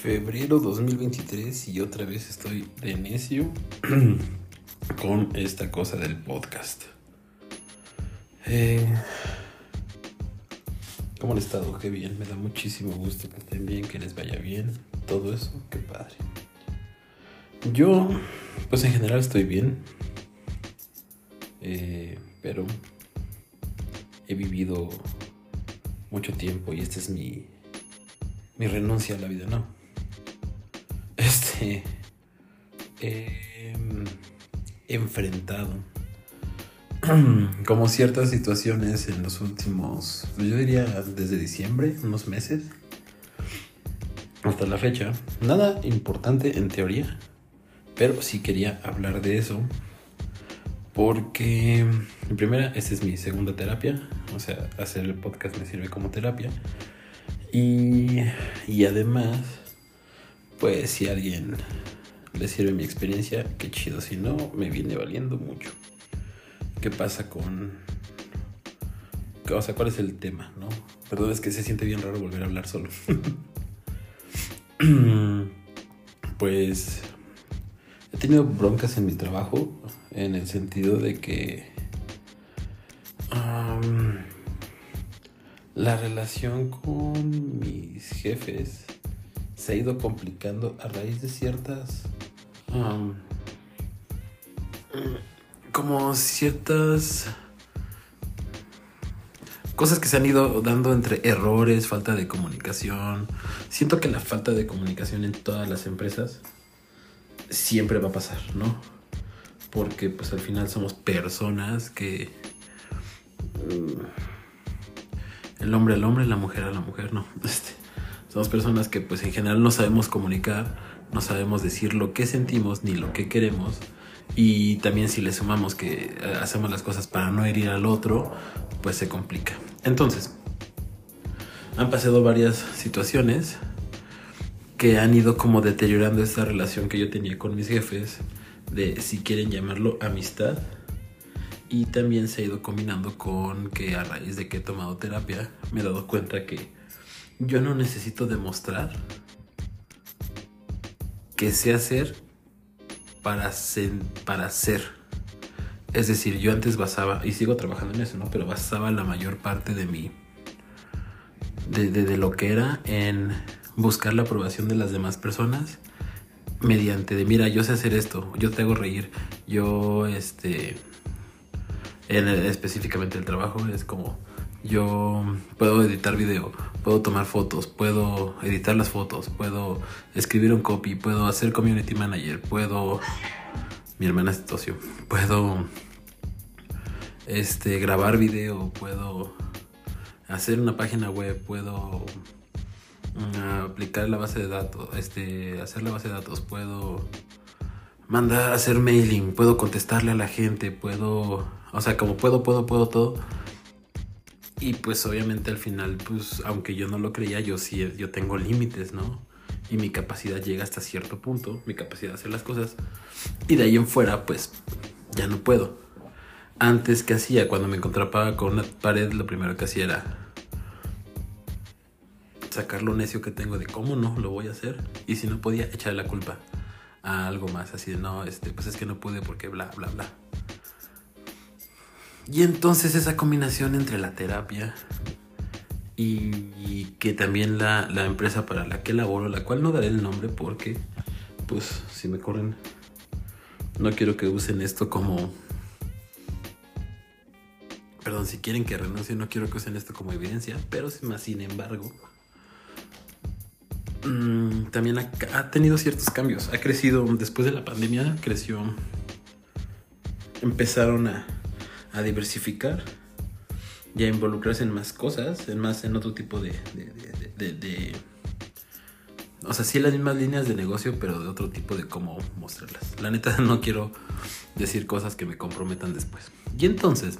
febrero 2023 y otra vez estoy de necio con esta cosa del podcast. Eh, ¿Cómo han estado? Qué bien, me da muchísimo gusto que estén bien, que les vaya bien, todo eso, qué padre. Yo, pues en general estoy bien, eh, pero he vivido mucho tiempo y este es mi, mi renuncia a la vida, ¿no? He enfrentado como ciertas situaciones en los últimos, yo diría desde diciembre, unos meses, hasta la fecha. Nada importante en teoría, pero sí quería hablar de eso. Porque, en primera, esta es mi segunda terapia. O sea, hacer el podcast me sirve como terapia. Y, y además, pues si a alguien le sirve mi experiencia, qué chido. Si no, me viene valiendo mucho qué pasa con... O sea, cuál es el tema, ¿no? Perdón, es que se siente bien raro volver a hablar solo. pues he tenido broncas en mi trabajo en el sentido de que la relación con mis jefes se ha ido complicando a raíz de ciertas como ciertas cosas que se han ido dando entre errores, falta de comunicación. Siento que la falta de comunicación en todas las empresas siempre va a pasar, ¿no? Porque pues al final somos personas que... Mm, el hombre al hombre, la mujer a la mujer, no. Este, somos personas que pues en general no sabemos comunicar, no sabemos decir lo que sentimos ni lo que queremos y también si le sumamos que eh, hacemos las cosas para no herir al otro, pues se complica. Entonces, han pasado varias situaciones que han ido como deteriorando esta relación que yo tenía con mis jefes, de si quieren llamarlo amistad. Y también se ha ido combinando con que a raíz de que he tomado terapia me he dado cuenta que yo no necesito demostrar que sé hacer para ser, para. Es decir, yo antes basaba, y sigo trabajando en eso, ¿no? Pero basaba la mayor parte de mi, de, de, lo que era en buscar la aprobación de las demás personas mediante de, mira, yo sé hacer esto, yo te hago reír, yo, este, en específicamente el trabajo es como, yo puedo editar video, puedo tomar fotos, puedo editar las fotos, puedo escribir un copy, puedo hacer community manager, puedo... Mi hermana es tocio. Puedo este, grabar video, puedo hacer una página web, puedo mm, aplicar la base de datos, este, hacer la base de datos, puedo mandar, hacer mailing, puedo contestarle a la gente, puedo, o sea, como puedo, puedo, puedo todo y pues obviamente al final, pues aunque yo no lo creía, yo sí, yo tengo límites, ¿no? Y mi capacidad llega hasta cierto punto, mi capacidad de hacer las cosas. Y de ahí en fuera, pues ya no puedo. Antes que hacía, cuando me encontraba con una pared, lo primero que hacía era sacar lo necio que tengo de cómo no lo voy a hacer. Y si no podía, echarle la culpa a algo más, así de no, este, pues es que no pude porque bla, bla, bla. Y entonces esa combinación entre la terapia y, que también la, empresa para la que laboro, la cual no daré el nombre porque, pues, si me corren, no quiero que usen esto como... Perdón, si quieren que renuncie, no quiero que usen esto como evidencia, pero sin embargo, mm, también ha, ha, tenido ciertos cambios. Ha crecido, después de la pandemia, creció. Empezaron a, a diversificar y a involucrarse en más cosas, en más en otro tipo de, o sea, sí las mismas líneas de negocio, pero de otro tipo de cómo mostrarlas. La neta no quiero decir cosas que me comprometan después. Y entonces,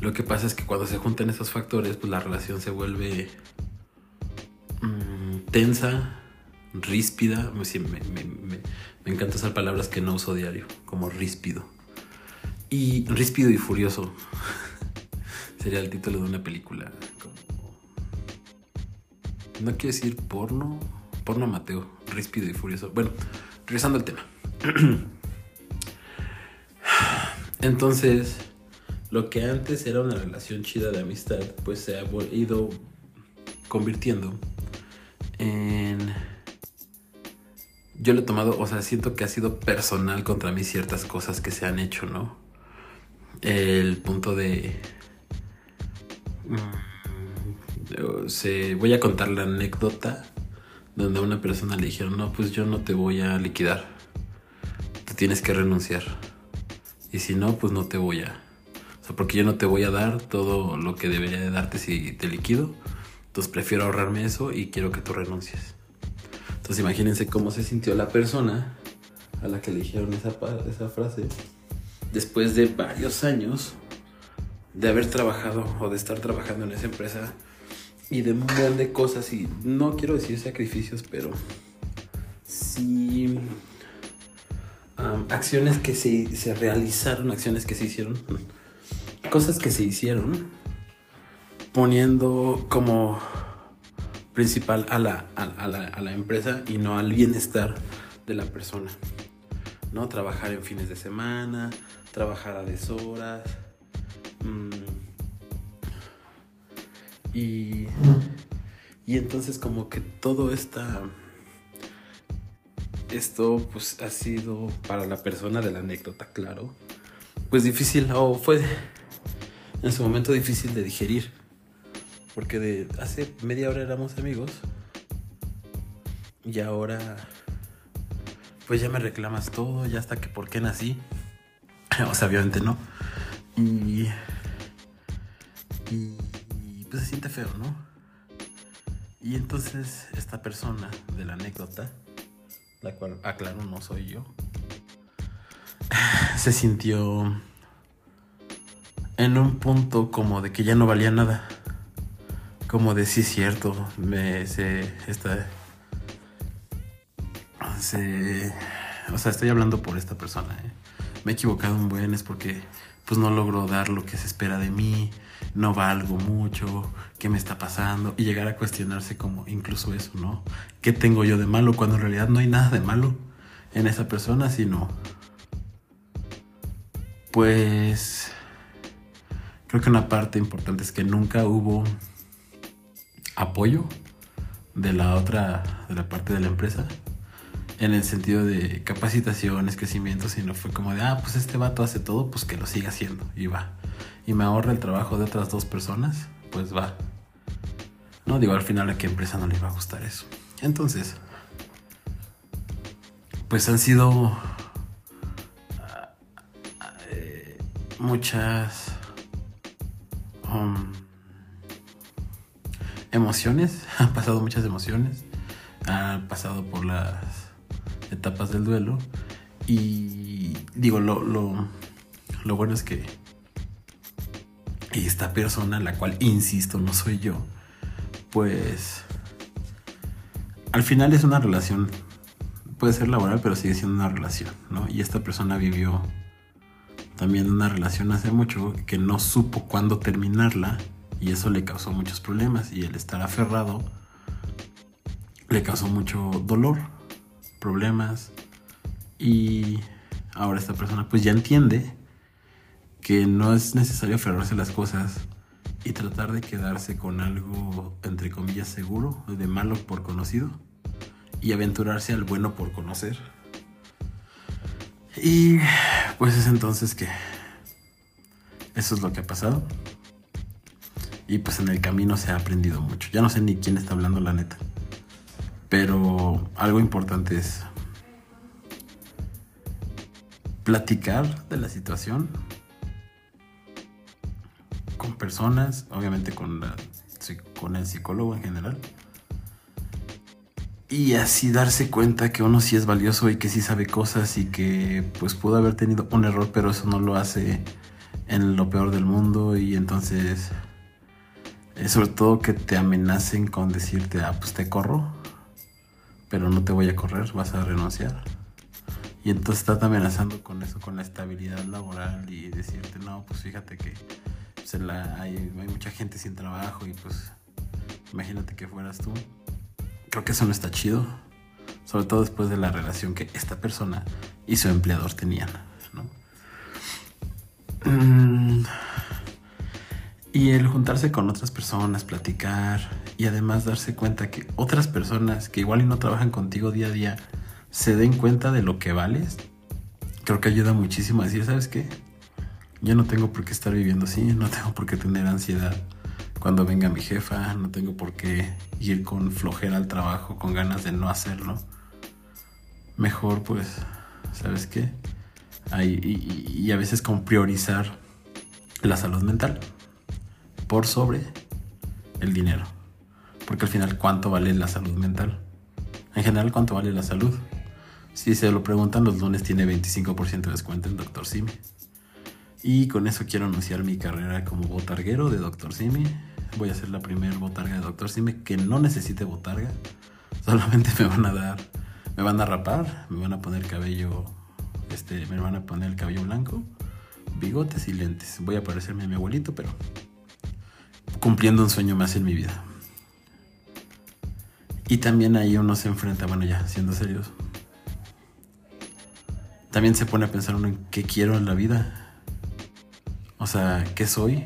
lo que pasa es que cuando se juntan esos factores, pues la relación se vuelve mm, tensa, ríspida. Me, me encanta usar palabras que no uso diario, como ríspido y Ríspido y Furioso. Sería el título de una película. No quiero decir porno, porno Mateo, ríspido y furioso. Bueno, regresando al tema. Entonces, lo que antes era una relación chida de amistad, pues se ha ido convirtiendo en... Yo lo he tomado, o sea, siento que ha sido personal contra mí ciertas cosas que se han hecho, ¿no? El punto de... Mm, se, voy a contar la anécdota donde a una persona le dijeron, no, pues yo no te voy a liquidar, tú tienes que renunciar. Y si no, pues no te voy a... O sea, porque yo no te voy a dar todo lo que debería de darte si te liquido. Entonces prefiero ahorrarme eso y quiero que tú renuncies. Entonces imagínense cómo se sintió la persona a la que le dijeron esa, esa frase. Después de varios años de haber trabajado o de estar trabajando en esa empresa y de un montón de cosas y no quiero decir sacrificios, pero sí acciones que se, se, realizaron, acciones que se hicieron, cosas que se hicieron, poniendo como principal a la, a, la, a la, empresa y no al bienestar de la persona. ¿No? Trabajar en fines de semana, trabajar a deshoras. Mm, y, y entonces como que todo esta esto pues ha sido para la persona de la anécdota, claro, pues difícil o fue en su momento difícil de digerir. Porque de hace media hora éramos amigos y ahora pues ya me reclamas todo, ya hasta que por qué nací. o sea, obviamente no. Y, y pues se siente feo, ¿no? Y entonces esta persona de la anécdota la cual aclaro no soy yo, se sintió en un punto como de que ya no valía nada. Como de sí cierto, me se está se o sea, estoy hablando por esta persona, ¿eh? Me he equivocado un buen es porque pues no logro dar lo que se espera de mí, no valgo mucho, qué me está pasando y llegar a cuestionarse como incluso eso, ¿no? ¿Qué tengo yo de malo cuando en realidad no hay nada de malo en esa persona, sino pues creo que una parte importante es que nunca hubo apoyo de la otra de la parte de la empresa en el sentido de capacitaciones, crecimiento, sino fue como de, ah, pues este vato hace todo, pues que lo siga haciendo y va. Y me ahorra el trabajo de otras dos personas, pues va. No digo, al final a qué empresa no le va a gustar eso. Entonces, pues han sido eh, muchas um, emociones, han pasado muchas emociones, han pasado por las etapas del duelo. Y digo, lo, lo, lo bueno es que esta persona, la cual, insisto, no soy yo, pues al final es una relación, puede ser laboral, pero sigue siendo una relación, ¿no? Y esta persona vivió también una relación hace mucho que no supo cuándo terminarla y eso le causó muchos problemas y el estar aferrado le causó mucho dolor problemas y ahora esta persona pues ya entiende que no es necesario aferrarse a las cosas y tratar de quedarse con algo entre comillas seguro, de malo por conocido y aventurarse al bueno por conocer. Y pues es entonces que eso es lo que ha pasado. Y pues en el camino se ha aprendido mucho. Ya no sé ni quién está hablando la neta. Pero algo importante es platicar de la situación con personas, obviamente con, con el psicólogo en general. Y así darse cuenta que uno sí es valioso y que sí sabe cosas y que pues pudo haber tenido un error, pero eso no lo hace en lo peor del mundo y entonces eh, sobre todo que te amenacen con decirte, ah, pues te corro pero no te voy a correr, vas a renunciar. Y entonces estás amenazando con eso, con la estabilidad laboral y decirte, no, pues fíjate que pues, hay, mucha gente sin trabajo y pues imagínate que fueras tú. Creo que eso no está chido. Sobre todo después de la relación que esta persona y su empleador tenían. Mm. Y el juntarse con otras personas, platicar y además darse cuenta que otras personas que igual y no trabajan contigo día a día se den cuenta de lo que vales, creo que ayuda muchísimo a decir, ¿sabes qué? Yo no tengo por qué estar viviendo así, no tengo por qué tener ansiedad cuando venga mi jefa, no tengo por qué ir con flojera al trabajo, con ganas de no hacerlo. Mejor pues, ¿sabes qué? y, a veces con priorizar la salud mental por sobre el dinero. Porque al final, ¿cuánto vale la salud mental? En general, ¿cuánto vale la salud? Si se lo preguntan, los lunes tiene 25% de descuento en Dr. Simi. Y con eso quiero anunciar mi carrera como botarguero de Dr. Simi. Voy a ser la primera botarga de Dr. Simi que no necesite botarga. Solamente me van a dar, me van a rapar, me van a poner cabello, este, me van a poner el cabello blanco, bigotes y lentes. Voy a parecerme a mi abuelito, pero cumpliendo un sueño más en mi vida. Y también ahí uno se enfrenta, bueno ya, siendo serios. También se pone a pensar uno en qué quiero en la vida o sea, ¿qué soy?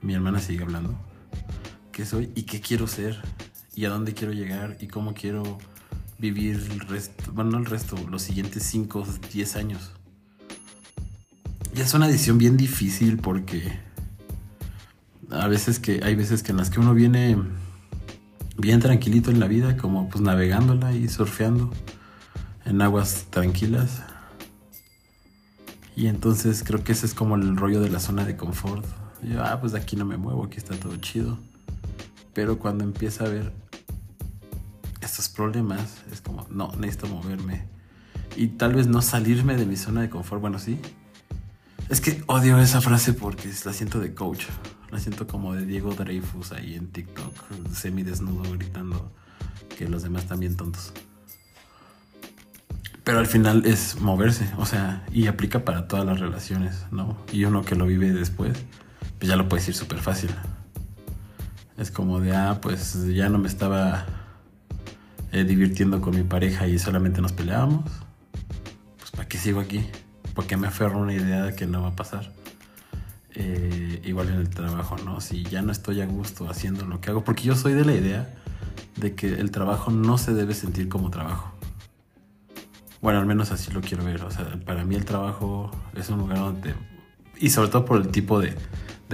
Mi hermana sigue hablando. ¿Qué soy y qué quiero ser? ¿Y a dónde quiero llegar? ¿Y cómo quiero vivir el resto? Bueno, no el resto, los siguientes 5, 10 años. Y es una decisión bien difícil porque a veces que hay veces que en las que uno viene bien tranquilito en la vida, como pues navegándola y surfeando en aguas tranquilas. Y entonces creo que ese es como el rollo de la zona de confort. yo, ah, pues aquí no me muevo, aquí está todo chido. Pero cuando empieza a ver estos problemas, es como, no, necesito moverme. Y tal vez no salirme de mi zona de confort, bueno, sí. Es que odio esa frase porque la siento de coach. La siento como de Diego Dreyfus ahí en TikTok, semi desnudo gritando que los demás están bien tontos. Pero al final es moverse, o sea, y aplica para todas las relaciones, ¿no? Y uno que lo vive después, pues ya lo puede decir súper fácil. Es como de, ah, pues ya no me estaba eh, divirtiendo con mi pareja y solamente nos peleábamos. Pues ¿para qué sigo aquí? Porque me aferro a una idea de que no va a pasar. Eh, igual en el trabajo, ¿no? Si ya no estoy a gusto haciendo lo que hago, porque yo soy de la idea de que el trabajo no se debe sentir como trabajo. Bueno, al menos así lo quiero ver. O sea, para mí el trabajo es un lugar donde, y sobre todo por el tipo de,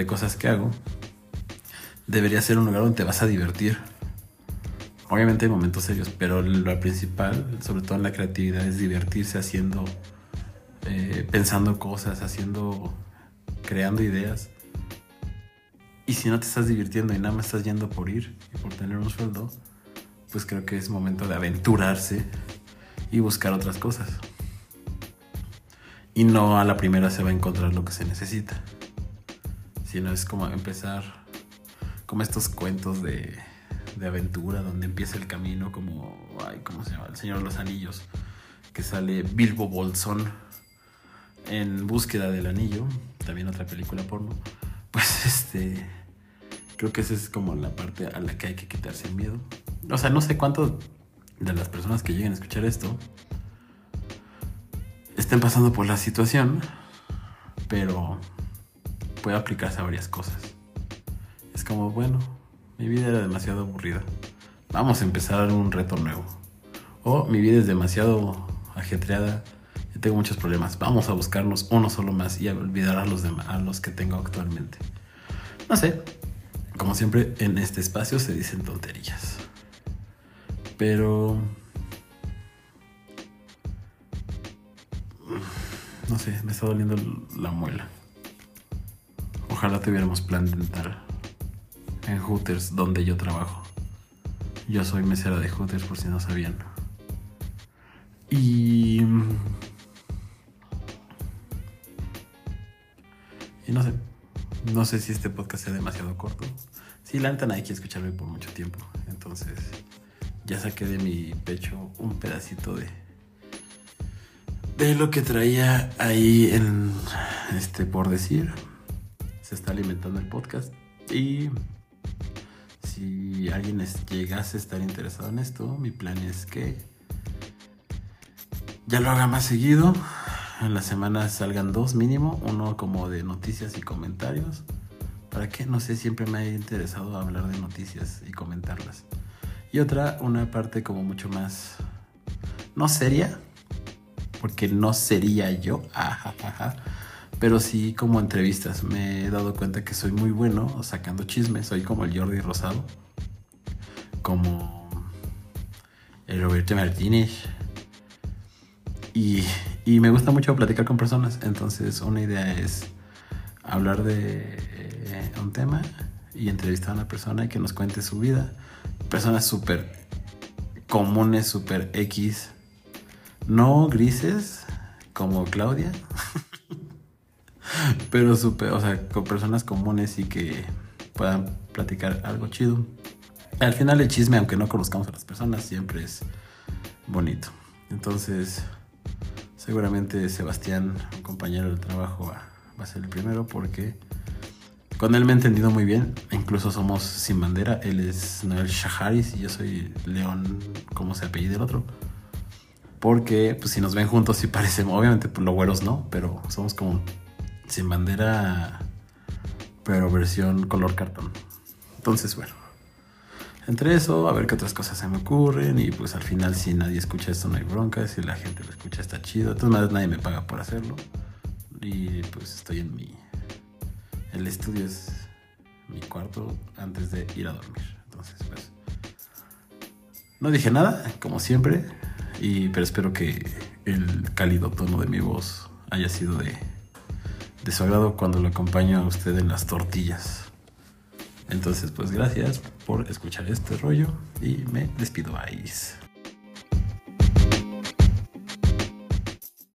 cosas que hago, debería ser un lugar donde te vas a divertir. Obviamente hay momentos serios, pero lo principal, sobre todo en la creatividad, es divertirse haciendo, eh, pensando cosas, haciendo, creando ideas. Y si no te estás divirtiendo y nada más estás yendo por ir y por tener un sueldo, pues creo que es momento de aventurarse y buscar otras cosas. Y no a la primera se va a encontrar lo que se necesita, sino es como empezar, como estos cuentos de, de aventura donde empieza el camino, como, ay, ¿cómo se llama? El Señor de los Anillos, que sale Bilbo Bolsón en búsqueda del anillo, también otra película porno. Pues este, creo que esa es como la parte a la que hay que quitarse el miedo. O sea, no sé cuánto de las personas que lleguen a escuchar esto estén pasando por la situación, pero puede aplicarse a varias cosas. Es como, bueno, mi vida era demasiado aburrida. Vamos a empezar un reto nuevo. O mi vida es demasiado ajetreada tengo muchos problemas. Vamos a buscarnos uno solo más y a olvidar a los, a los que tengo actualmente. No sé, como siempre en este espacio se dicen tonterías. Pero... No sé, me está doliendo la muela. Ojalá tuviéramos plan dental en Hooters, donde yo trabajo. Yo soy mesera de Hooters, por si no sabían. Y. no sé. No sé si este podcast sea demasiado corto. Si la neta nadie quiere escucharme por mucho tiempo. Entonces ya saqué de mi pecho un pedacito de de lo que traía ahí en este por decir se está alimentando el podcast y si alguien llegase a estar interesado en esto, mi plan es que ya lo haga más seguido. En la semana salgan dos mínimo, uno como de noticias y comentarios. ¿Para qué? No sé, siempre me ha interesado hablar de noticias y comentarlas. Y otra, una parte como mucho más, no seria, porque no sería yo, pero sí como entrevistas. Me he dado cuenta que soy muy bueno sacando chismes, soy como el Jordi Rosado, como el Roberto Martínez y, me gusta mucho platicar con personas. Entonces, una idea es hablar de eh, un tema y entrevistar a una persona y que nos cuente su vida. Personas súper comunes, súper X. No grises como Claudia. pero súper, o sea, con personas comunes y que puedan platicar algo chido. Al final el chisme, aunque no conozcamos a las personas, siempre es bonito. Entonces, Seguramente Sebastián, un compañero del trabajo, va, a ser el primero porque con él me he entendido muy bien. Incluso somos sin bandera. Él es Noel Shaharis y yo soy León, ¿cómo se apellida el otro? Porque pues si nos ven juntos sí parecemos, obviamente pues, los güeros no, pero somos como sin bandera, pero versión color cartón. Entonces, bueno entre eso, a ver qué otras cosas se me ocurren. Y pues al final, si nadie escucha esto, no hay bronca. Si la gente lo escucha, está chido. De todas maneras, nadie me paga por hacerlo. Y pues estoy en mi. El estudio es mi cuarto antes de ir a dormir. Entonces, pues. No dije nada, como siempre. Y, pero espero que el cálido tono de mi voz haya sido de, de su agrado cuando lo acompaño a usted en las tortillas. Entonces, pues gracias por escuchar este rollo y me despido. Bye.